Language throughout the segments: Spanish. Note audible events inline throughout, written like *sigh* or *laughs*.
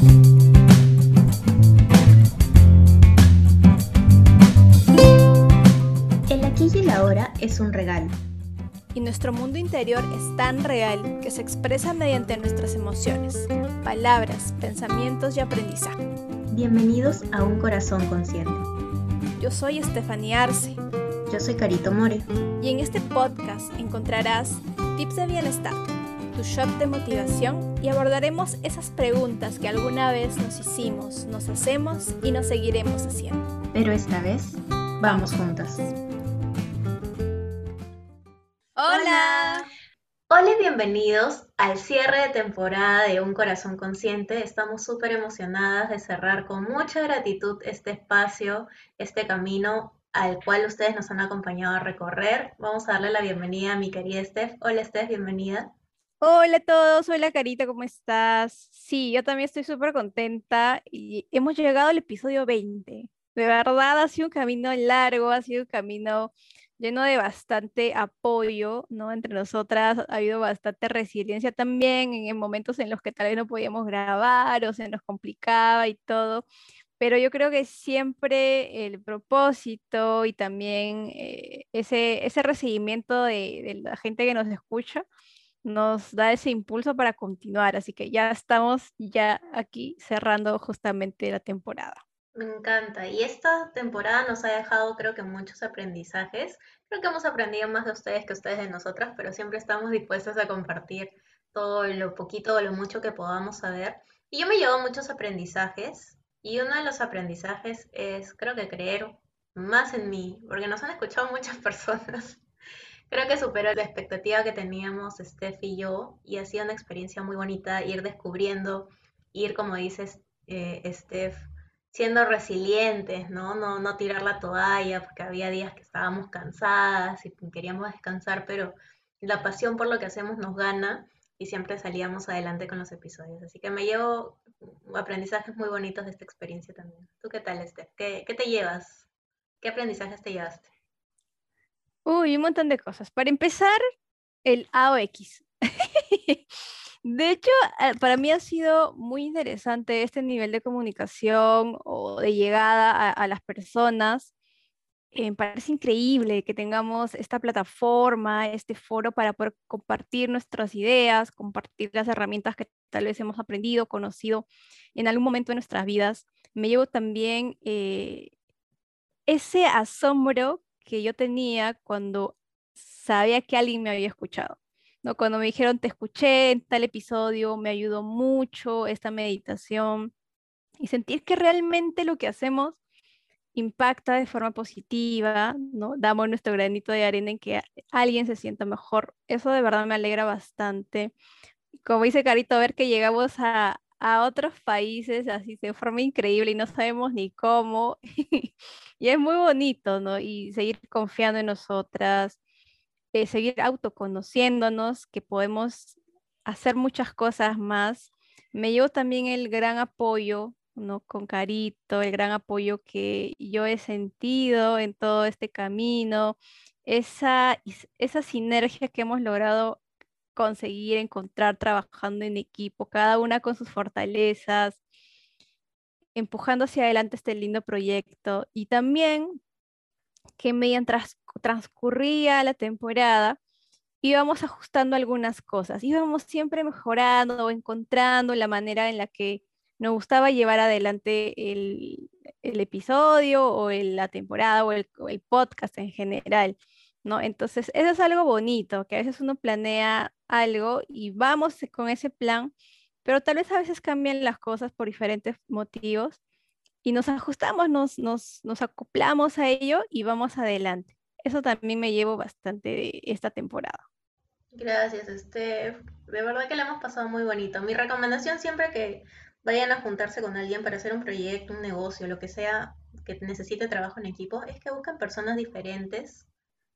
El aquí y el ahora es un regalo. Y nuestro mundo interior es tan real que se expresa mediante nuestras emociones, palabras, pensamientos y aprendizaje. Bienvenidos a Un Corazón Consciente. Yo soy Estefanía Arce. Yo soy Carito More. Y en este podcast encontrarás tips de bienestar, tu shot de motivación y abordaremos esas preguntas que alguna vez nos hicimos, nos hacemos y nos seguiremos haciendo. Pero esta vez, vamos juntas. Hola. Hola y bienvenidos al cierre de temporada de Un Corazón Consciente. Estamos súper emocionadas de cerrar con mucha gratitud este espacio, este camino al cual ustedes nos han acompañado a recorrer. Vamos a darle la bienvenida a mi querida Steph. Hola Steph, bienvenida. Hola a todos, hola Carita, ¿cómo estás? Sí, yo también estoy súper contenta y hemos llegado al episodio 20. De verdad ha sido un camino largo, ha sido un camino lleno de bastante apoyo, ¿no? Entre nosotras ha habido bastante resiliencia también en, momentos en los que tal vez no podíamos grabar o se nos complicaba y todo, pero yo creo que siempre el propósito y también eh, ese, ese recibimiento de, de la gente que nos escucha nos da ese impulso para continuar, así que ya estamos ya aquí cerrando justamente la temporada. Me encanta. Y esta temporada nos ha dejado, creo que, muchos aprendizajes. Creo que hemos aprendido más de ustedes que ustedes de nosotras, pero siempre estamos dispuestos a compartir todo lo poquito o lo mucho que podamos saber. Y yo me llevo muchos aprendizajes. Y uno de los aprendizajes es, creo que, creer más en mí, porque nos han escuchado muchas *laughs* personas. Creo que superó la expectativa que teníamos Steph y yo, y ha sido una experiencia muy bonita ir descubriendo, ir, como dices, eh, Steph, siendo resilientes, ¿no? ¿no? No tirar la toalla, porque había días que estábamos cansadas y queríamos descansar, pero la pasión por lo que hacemos nos gana y siempre salíamos adelante con los episodios. Así que me llevo aprendizajes muy bonitos de esta experiencia también. ¿Tú qué tal? ¿Qué, qué te llevas? ¿Qué aprendizajes te llevaste? Uy, un montón de cosas. Para empezar, el AOX. *laughs* De hecho, eh, para mí ha sido muy interesante este nivel de comunicación o de llegada a, las personas. me parece increíble que tengamos esta plataforma, este foro para poder compartir nuestras ideas, compartir las herramientas que tal vez hemos aprendido, conocido en algún momento de nuestras vidas. Me llevo también eh, ese asombro que yo tenía cuando sabía que alguien me había escuchado. ¿no? Cuando me dijeron, te escuché en tal episodio, me ayudó mucho esta meditación y sentir que realmente lo que hacemos impacta de forma positiva, ¿no? Damos nuestro granito de arena en que alguien se sienta mejor. Eso de verdad me alegra bastante. Como dice Carito, ver que llegamos a, a otros países así de forma increíble y no sabemos ni cómo. *laughs* y es muy bonito, ¿no? Y seguir confiando en nosotras, eh, seguir autoconociéndonos, que podemos hacer muchas cosas más. Me llevo también el gran apoyo, ¿no? Con Carito, el gran apoyo que yo he sentido en todo este camino, esa, esa sinergia que hemos logrado conseguir, encontrar trabajando en equipo, cada una con sus fortalezas, empujando hacia adelante este lindo proyecto. Y también que mientras transcurría la temporada, íbamos ajustando algunas cosas, íbamos siempre mejorando o encontrando la manera en la que nos gustaba llevar adelante el, episodio o la temporada o el, podcast en general, ¿no? Entonces, eso es algo bonito, que a veces uno planea algo y vamos con ese plan, pero tal vez a veces cambian las cosas por diferentes motivos y nos ajustamos, nos, nos, nos acoplamos a ello y vamos adelante. Eso también me llevo bastante de esta temporada. Gracias, Steph. De verdad que le hemos pasado muy bonito. Mi recomendación siempre que vayan a juntarse con alguien para hacer un proyecto, un negocio, lo que sea que necesite trabajo en equipo, es que busquen personas diferentes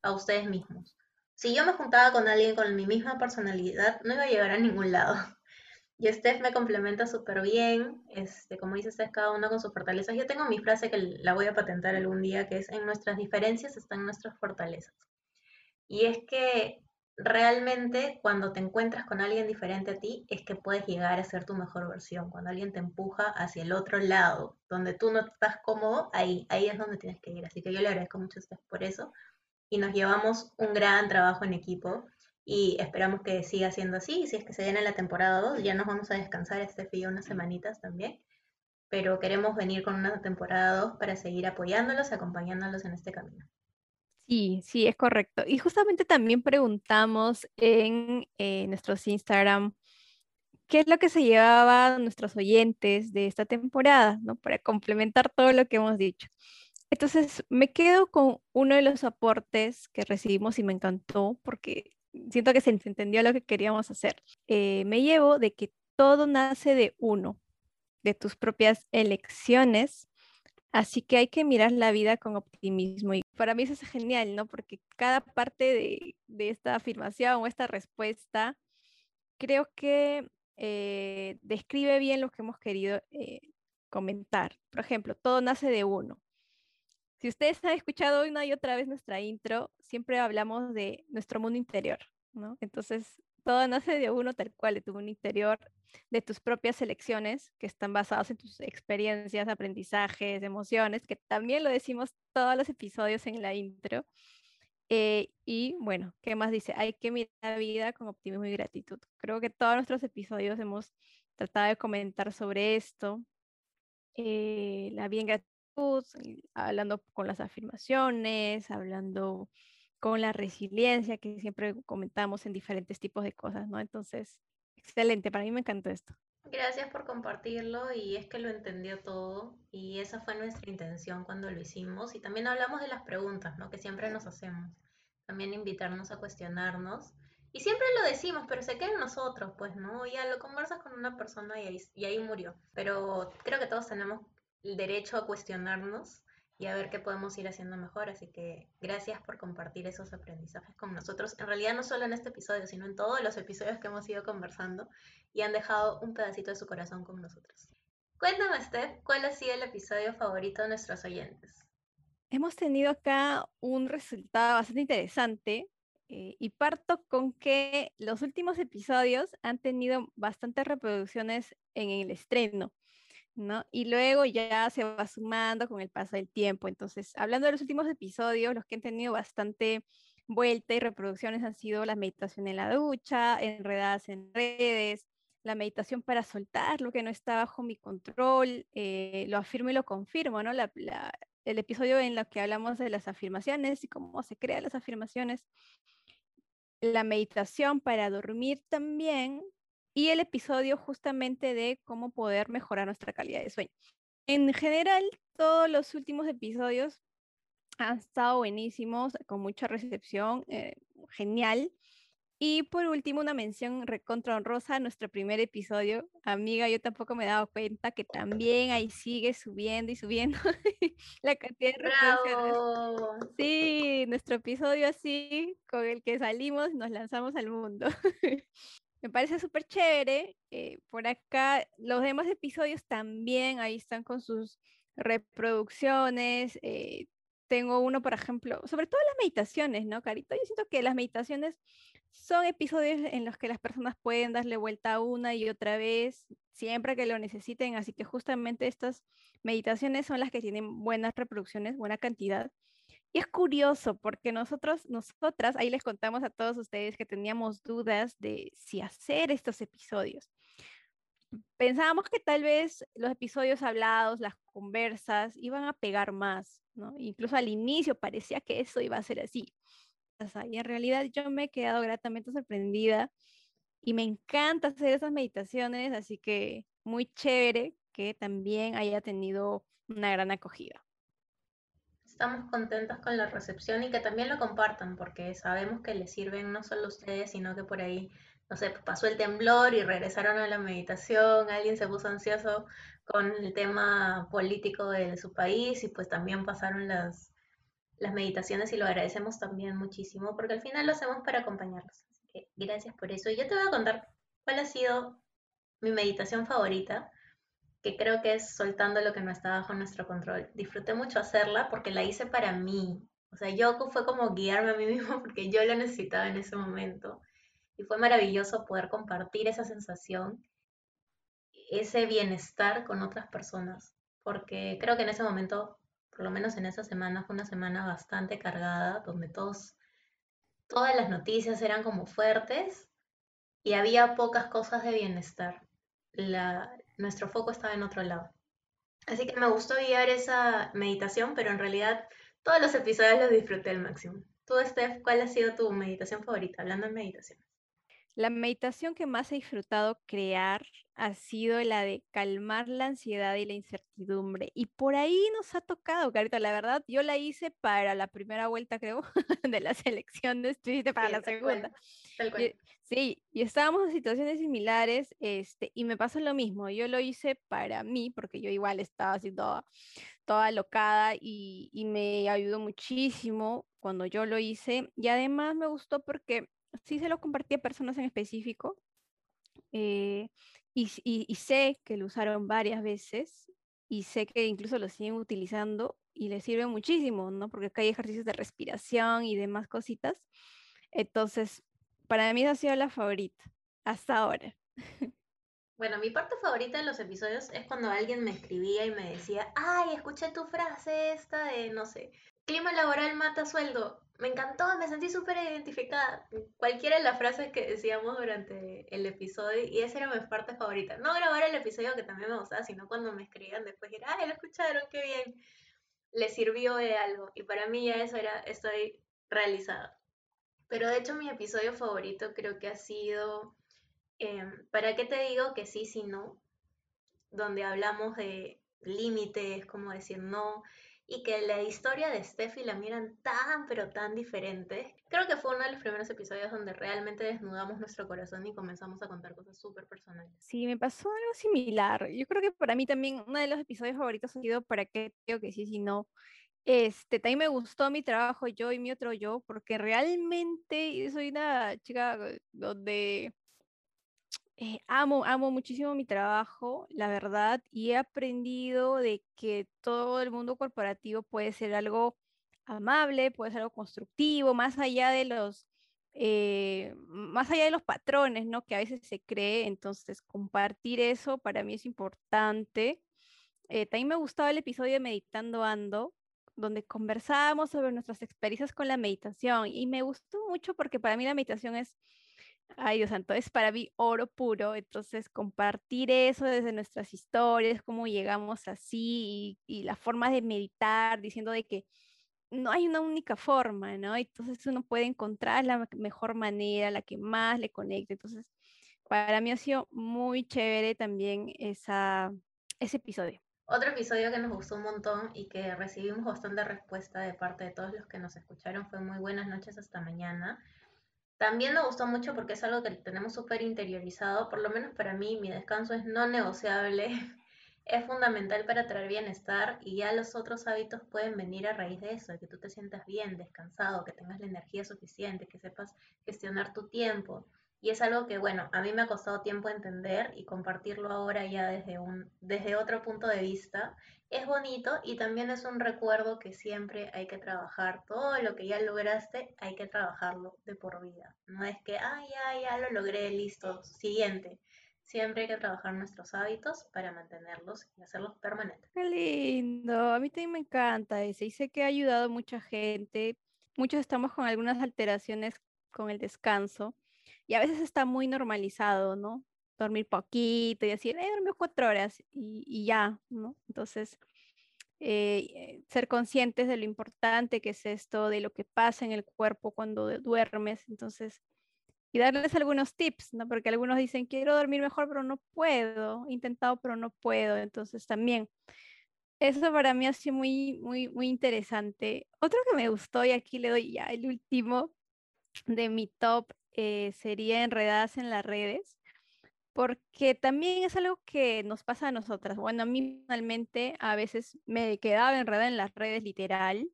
a ustedes mismos. Si yo me juntaba con alguien con mi misma personalidad, no iba a llegar a ningún lado. *laughs* Y Steph me complementa súper bien, este, como dice Steph, cada uno con sus fortalezas. Yo tengo mi frase que la voy a patentar algún día, que es, en nuestras diferencias están nuestras fortalezas. Y es que realmente cuando te encuentras con alguien diferente a ti es que puedes llegar a ser tu mejor versión. Cuando alguien te empuja hacia el otro lado, donde tú no estás cómodo, ahí, ahí es donde tienes que ir. Así que yo le agradezco mucho a ustedes por eso. Y nos llevamos un gran trabajo en equipo y esperamos que siga siendo así. Y si es que se viene la temporada 2, ya nos vamos a descansar este fío unas semanitas también. Pero queremos venir con una temporada 2 para seguir apoyándolos, acompañándolos en este camino. Sí, sí, es correcto. Y justamente también preguntamos en eh, nuestros Instagram qué es lo que se llevaba nuestros oyentes de esta temporada, ¿no? Para complementar todo lo que hemos dicho. Entonces, me quedo con uno de los aportes que recibimos y me encantó porque siento que se entendió lo que queríamos hacer. Eh, me llevo de que todo nace de uno, de tus propias elecciones Así que hay que mirar la vida con optimismo. Y para mí eso es genial, ¿no? Porque cada parte de, esta afirmación o esta respuesta creo que eh, describe bien lo que hemos querido eh, comentar. Por ejemplo, todo nace de uno. Si ustedes han escuchado una y otra vez nuestra intro, siempre hablamos de nuestro mundo interior, ¿no? Entonces, todo nace de uno tal cual, de tu mundo interior, de tus propias elecciones, que están basadas en tus experiencias, aprendizajes, emociones, que también lo decimos todos los episodios en la intro. Eh, y bueno, ¿qué más dice? Hay que mirar la vida con optimismo y gratitud. Creo que todos nuestros episodios hemos tratado de comentar sobre esto. Eh, la gratitud, hablando con las afirmaciones, hablando con la resiliencia que siempre comentamos en diferentes tipos de cosas, ¿no? Entonces, excelente, para mí me encantó esto. Gracias por compartirlo y es que lo entendió todo y esa fue nuestra intención cuando lo hicimos y también hablamos de las preguntas, ¿no? Que siempre nos hacemos, también invitarnos a cuestionarnos y siempre lo decimos, pero se queda en nosotros, pues, ¿no? Ya lo conversas con una persona y ahí, y ahí murió, pero creo que todos tenemos el derecho a cuestionarnos y a ver qué podemos ir haciendo mejor. Así que gracias por compartir esos aprendizajes con nosotros. En realidad no solo en este episodio, sino en todos los episodios que hemos ido conversando y han dejado un pedacito de su corazón con nosotros. Cuéntame, Steph, ¿cuál ha sido el episodio favorito de nuestros oyentes? Hemos tenido acá un resultado bastante interesante eh, y parto con que los últimos episodios han tenido bastantes reproducciones en el estreno. ¿No? Y luego ya se va sumando con el paso del tiempo. Entonces, hablando de los últimos episodios, los que han tenido bastante vuelta y reproducciones han sido la meditación en la ducha, enredadas en redes, la meditación para soltar lo que no está bajo mi control, eh, lo afirmo y lo confirmo, ¿no? el episodio en el que hablamos de las afirmaciones y cómo se crean las afirmaciones, la meditación para dormir también, y el episodio justamente de cómo poder mejorar nuestra calidad de sueño. En general, todos los últimos episodios han estado buenísimos, con mucha recepción, eh, genial. Y por último, una mención recontra honrosa a nuestro primer episodio. Amiga, yo tampoco me he dado cuenta que también ahí sigue subiendo y subiendo *laughs* la cantidad de reproducciones. Sí, nuestro episodio así, con el que salimos nos lanzamos al mundo. *laughs* Me parece súper chévere. Eh, por acá, los demás episodios también ahí están con sus reproducciones. Eh, tengo uno, por ejemplo, sobre todo las meditaciones, ¿no, Carito? Yo siento que las meditaciones son episodios en los que las personas pueden darle vuelta una y otra vez, siempre que lo necesiten. Así que justamente estas meditaciones son las que tienen buenas reproducciones, buena cantidad. Y es curioso porque nosotros, nosotras, ahí les contamos a todos ustedes que teníamos dudas de si hacer estos episodios. Pensábamos que tal vez los episodios hablados, las conversas, iban a pegar más, ¿no? Incluso al inicio parecía que eso iba a ser así. Y en realidad yo me he quedado gratamente sorprendida y me encanta hacer esas meditaciones, así que muy chévere que también haya tenido una gran acogida estamos contentos con la recepción y que también lo compartan, porque sabemos que les sirven no solo a ustedes, sino que por ahí, no sé, pasó el temblor y regresaron a la meditación, alguien se puso ansioso con el tema político de su país y pues también pasaron las, las meditaciones y lo agradecemos también muchísimo, porque al final lo hacemos para acompañarlos. Así que gracias por eso. Y yo te voy a contar cuál ha sido mi meditación favorita que creo que es soltando lo que no está bajo nuestro control. Disfruté mucho hacerla porque la hice para mí. O sea, yo fue como guiarme a mí *laughs* mismo porque yo lo necesitaba en ese momento. Y fue maravilloso poder compartir esa sensación, ese bienestar con otras personas. Porque creo que en ese momento, por lo menos en esa semana, fue una semana bastante cargada, donde todos, todas las noticias eran como fuertes y había pocas cosas de bienestar. La, nuestro foco estaba en otro lado. Así que me gustó guiar esa meditación, pero en realidad todos los episodios los disfruté al máximo. Tú, Steph, ¿cuál ha sido tu meditación favorita? Hablando de meditación. La meditación que más he disfrutado crear ha sido la de calmar la ansiedad y la incertidumbre. Y por ahí nos ha tocado, Carito. La verdad, yo la hice para la primera vuelta, creo, *laughs* de las elecciones. Tú para la segunda. sí, y estábamos en situaciones similares, este, y me pasó lo mismo. Yo lo hice para mí, porque yo igual estaba así toda, toda locada y, y me ayudó muchísimo cuando yo lo hice. Y además me gustó porque sí se lo compartí a personas en específico eh, y, sé que lo usaron varias veces y sé que incluso lo siguen utilizando y les sirve muchísimo, ¿no? Porque acá hay ejercicios de respiración y demás cositas. Entonces, para mí esa ha sido la favorita hasta ahora. *laughs* Bueno, mi parte favorita de los episodios es cuando alguien me escribía y me decía, ay, escuché tu frase esta de, no sé, clima laboral mata sueldo me encantó, me sentí súper identificada. Cualquiera de las frases que decíamos durante el episodio, y esa era mi parte favorita. No grabar el episodio que también me gustaba, sino cuando me escribían después, era, ay, lo escucharon, qué bien. Le sirvió de algo. Y para mí ya eso era, estoy realizada. Pero de hecho mi episodio favorito creo que ha sido, em, ¿para qué te digo que sí, si no? Donde hablamos de límites, como decir no, y que la historia de Steffi la miran tan pero tan diferente. Creo que fue uno de los primeros episodios donde realmente desnudamos nuestro corazón y comenzamos a contar cosas súper personales. Sí, me pasó algo similar. Yo creo que para mí también uno de los episodios favoritos ha sido para qué digo que sí, si no. Este, también me gustó mi trabajo yo y mi otro yo, porque realmente soy una chica donde eh, amo, amo muchísimo mi trabajo, la verdad, y he aprendido de que todo el mundo corporativo puede ser algo amable, puede ser algo constructivo, más allá de los, eh, más allá de los patrones, ¿no? Que a veces se cree, entonces compartir eso para mí es importante. Eh, también me gustaba el episodio de Meditando Ando, donde conversábamos sobre nuestras experiencias con la meditación y me gustó mucho porque para mí la meditación es Ay, Dios santo, es para mí oro puro. Entonces, compartir eso desde nuestras historias, cómo llegamos así y, la forma de meditar, diciendo de que no hay una única forma, ¿no? Entonces uno puede encontrar la mejor manera, la que más le conecte. Entonces, para mí ha sido muy chévere también ese episodio. Otro episodio que nos gustó un montón y que recibimos bastante respuesta de parte de todos los que nos escucharon fue muy buenas noches hasta mañana también me gustó mucho porque es algo que tenemos súper interiorizado, por lo menos para mí mi descanso es no negociable, *laughs* es fundamental para traer bienestar y ya los otros hábitos pueden venir a raíz de eso, de que tú te sientas bien, descansado, que tengas la energía suficiente, que sepas gestionar tu tiempo. Y es algo que, bueno, a mí me ha costado tiempo entender y compartirlo ahora ya desde, un, desde otro punto de vista. Es bonito y también es un recuerdo que siempre hay que trabajar. Todo lo que ya lograste hay que trabajarlo de por vida. No es que, ah, ya, ya lo logré, listo, siguiente. Siempre hay que trabajar nuestros hábitos para mantenerlos y hacerlos permanentes. Qué lindo, a mí también me encanta ese y sé que ha ayudado a mucha gente. Muchos estamos con algunas alteraciones con el descanso y a veces está muy normalizado, ¿no? Dormir poquito y decir, eh, dormí cuatro horas y, ya, ¿no? Entonces, eh, ser conscientes de lo importante que es esto, de lo que pasa en el cuerpo cuando duermes, entonces, y darles algunos tips, ¿no? Porque algunos dicen, quiero dormir mejor, pero no puedo, he intentado, pero no puedo, entonces también. Eso para mí ha sido muy, muy, muy interesante. Otro que me gustó, y aquí le doy ya el último de mi top, eh, sería enredadas en las redes, porque también es algo que nos pasa a nosotras. Bueno, a mí personalmente a veces me quedaba enredada en las redes literal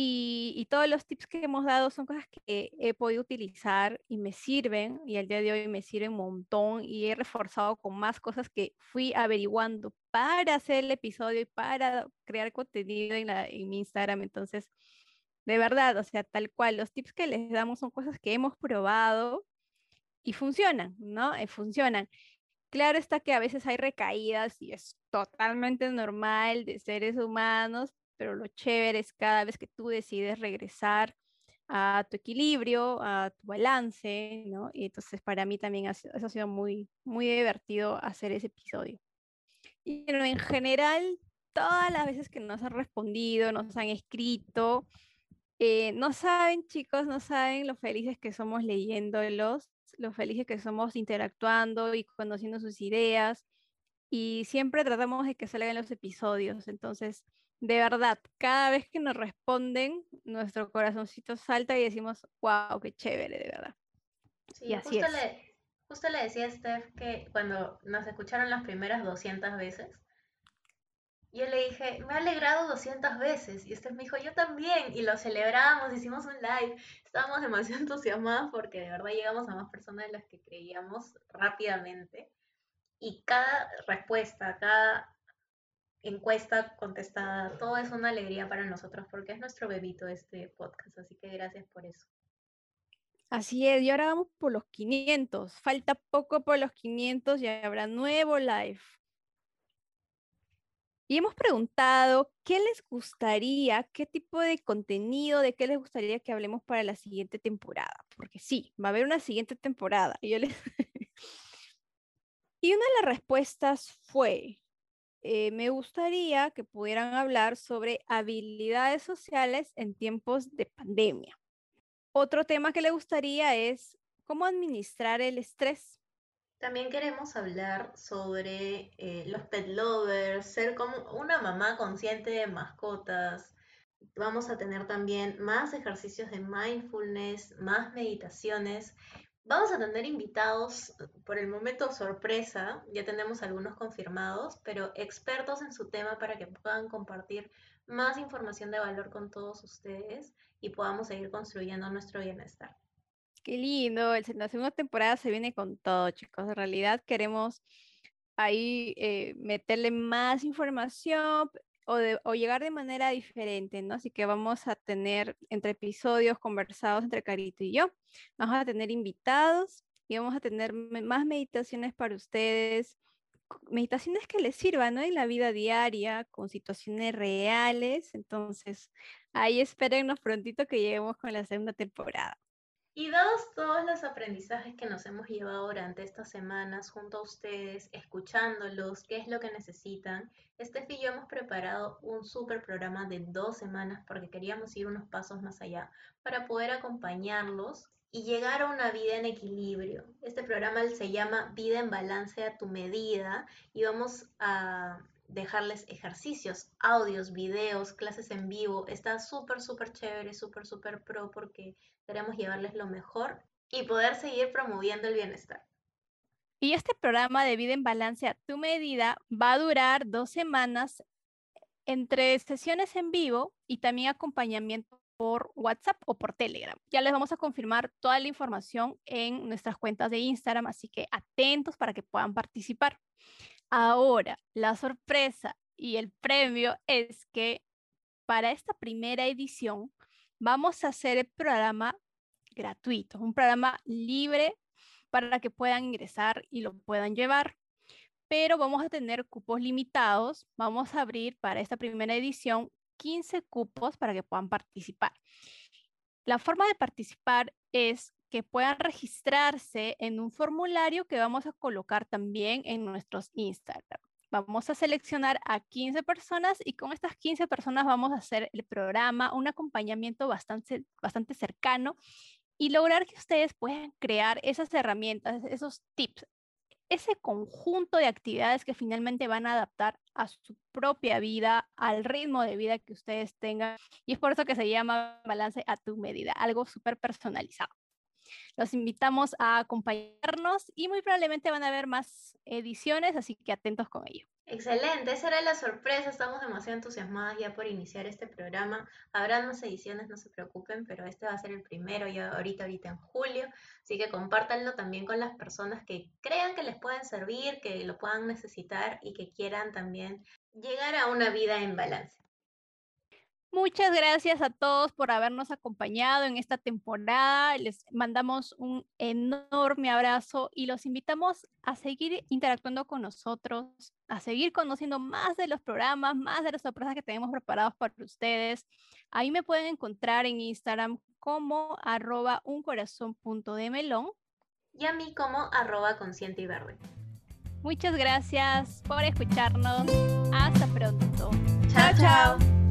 y, todos los tips que hemos dado son cosas que he podido utilizar y me sirven y al día de hoy me sirven un montón y he reforzado con más cosas que fui averiguando para hacer el episodio y para crear contenido en, la, en mi Instagram. Entonces, de verdad, o sea, tal cual, los tips que les damos son cosas que hemos probado y funcionan, ¿no? Eh, funcionan. Claro está que a veces hay recaídas y es totalmente normal de seres humanos, pero lo chévere es cada vez que tú decides regresar a tu equilibrio, a tu balance, ¿no? Y entonces para mí también eso ha sido muy, muy divertido hacer ese episodio. Y en general, todas las veces que nos han respondido, nos han escrito, eh, no saben, chicos, no saben lo felices que somos leyéndolos, lo felices que somos interactuando y conociendo sus ideas. Y siempre tratamos de que salgan los episodios. Entonces, de verdad, cada vez que nos responden, nuestro corazoncito salta y decimos, wow, qué chévere, de verdad. Sí, y así justo, Le, justo le decía a Steph que cuando nos escucharon las primeras 200 veces, yo le dije, me ha alegrado 200 veces. Y Steph me dijo, yo también. Y lo celebramos, hicimos un live. Estábamos demasiado *laughs* entusiasmados porque de verdad llegamos a más personas de las que creíamos rápidamente. Y cada respuesta, cada encuesta contestada, todo es una alegría para nosotros porque es nuestro bebito este podcast, así que gracias por eso. Así es, y ahora vamos por los 500, falta poco por los 500 y habrá nuevo live. Y hemos preguntado qué les gustaría, qué tipo de contenido, de qué les gustaría que hablemos para la siguiente temporada, porque sí, va a haber una siguiente temporada. Y, yo les... *laughs* y una de las respuestas fue, eh, me gustaría que pudieran hablar sobre habilidades sociales en tiempos de pandemia. Otro tema que le gustaría es cómo administrar el estrés. También queremos hablar sobre eh, los pet lovers, ser como una mamá consciente de mascotas. Vamos a tener también más ejercicios de mindfulness, más meditaciones Vamos a tener invitados, por el momento sorpresa, ya tenemos algunos confirmados, pero expertos en su tema para que puedan compartir más información de valor con todos ustedes y podamos seguir construyendo nuestro bienestar. Qué lindo, la segunda temporada se viene con todo, chicos. En realidad queremos ahí eh, meterle más información, o, llegar de manera diferente, ¿no? Así que vamos a tener entre episodios conversados entre Carito y yo, vamos a tener invitados y vamos a tener más meditaciones para ustedes, meditaciones que les sirvan, ¿no? En la vida diaria, con situaciones reales. Entonces, ahí espérennos prontito que lleguemos con la segunda temporada. Y dados todos los aprendizajes que nos hemos llevado durante estas semanas junto a ustedes, escuchándolos, qué es lo que necesitan, Steph y yo hemos preparado un súper programa de dos semanas porque queríamos ir unos pasos más allá para poder acompañarlos y llegar a una vida en equilibrio. Este programa se llama Vida en Balance a tu medida y vamos a dejarles ejercicios, audios, videos, clases en vivo. Está súper, súper chévere, súper, súper pro porque queremos llevarles lo mejor y poder seguir promoviendo el bienestar. Y este programa de vida en balance a tu medida va a durar dos semanas entre sesiones en vivo y también acompañamiento por WhatsApp o por Telegram. Ya les vamos a confirmar toda la información en nuestras cuentas de Instagram, así que atentos para que puedan participar. Ahora, la sorpresa y el premio es que para esta primera edición vamos a hacer el programa gratuito, un programa libre para que puedan ingresar y lo puedan llevar. Pero vamos a tener cupos limitados. Vamos a abrir para esta primera edición 15 cupos para que puedan participar. La forma de participar es que puedan registrarse en un formulario que vamos a colocar también en nuestros Instagram. Vamos a seleccionar a 15 personas y con estas 15 personas vamos a hacer el programa, un acompañamiento bastante, bastante cercano y lograr que ustedes puedan crear esas herramientas, esos tips, ese conjunto de actividades que finalmente van a adaptar a su propia vida, al ritmo de vida que ustedes tengan. Y es por eso que se llama balance a tu medida, algo súper personalizado. Los invitamos a acompañarnos y muy probablemente van a haber más ediciones, así que atentos con ello. Excelente, esa era la sorpresa, estamos demasiado entusiasmadas ya por iniciar este programa. Habrá más ediciones, no se preocupen, pero este va a ser el primero ya ahorita, ahorita en julio, así que compártanlo también con las personas que crean que les pueden servir, que lo puedan necesitar y que quieran también llegar a una vida en balance. Muchas gracias a todos por habernos acompañado en esta temporada. Les mandamos un enorme abrazo y los invitamos a seguir interactuando con nosotros, a seguir conociendo más de los programas, más de las sorpresas que tenemos preparados para ustedes. Ahí me pueden encontrar en Instagram como arroba melón y a mí como arroba consciente y verde. Muchas gracias por escucharnos. Hasta pronto. Chao, chao.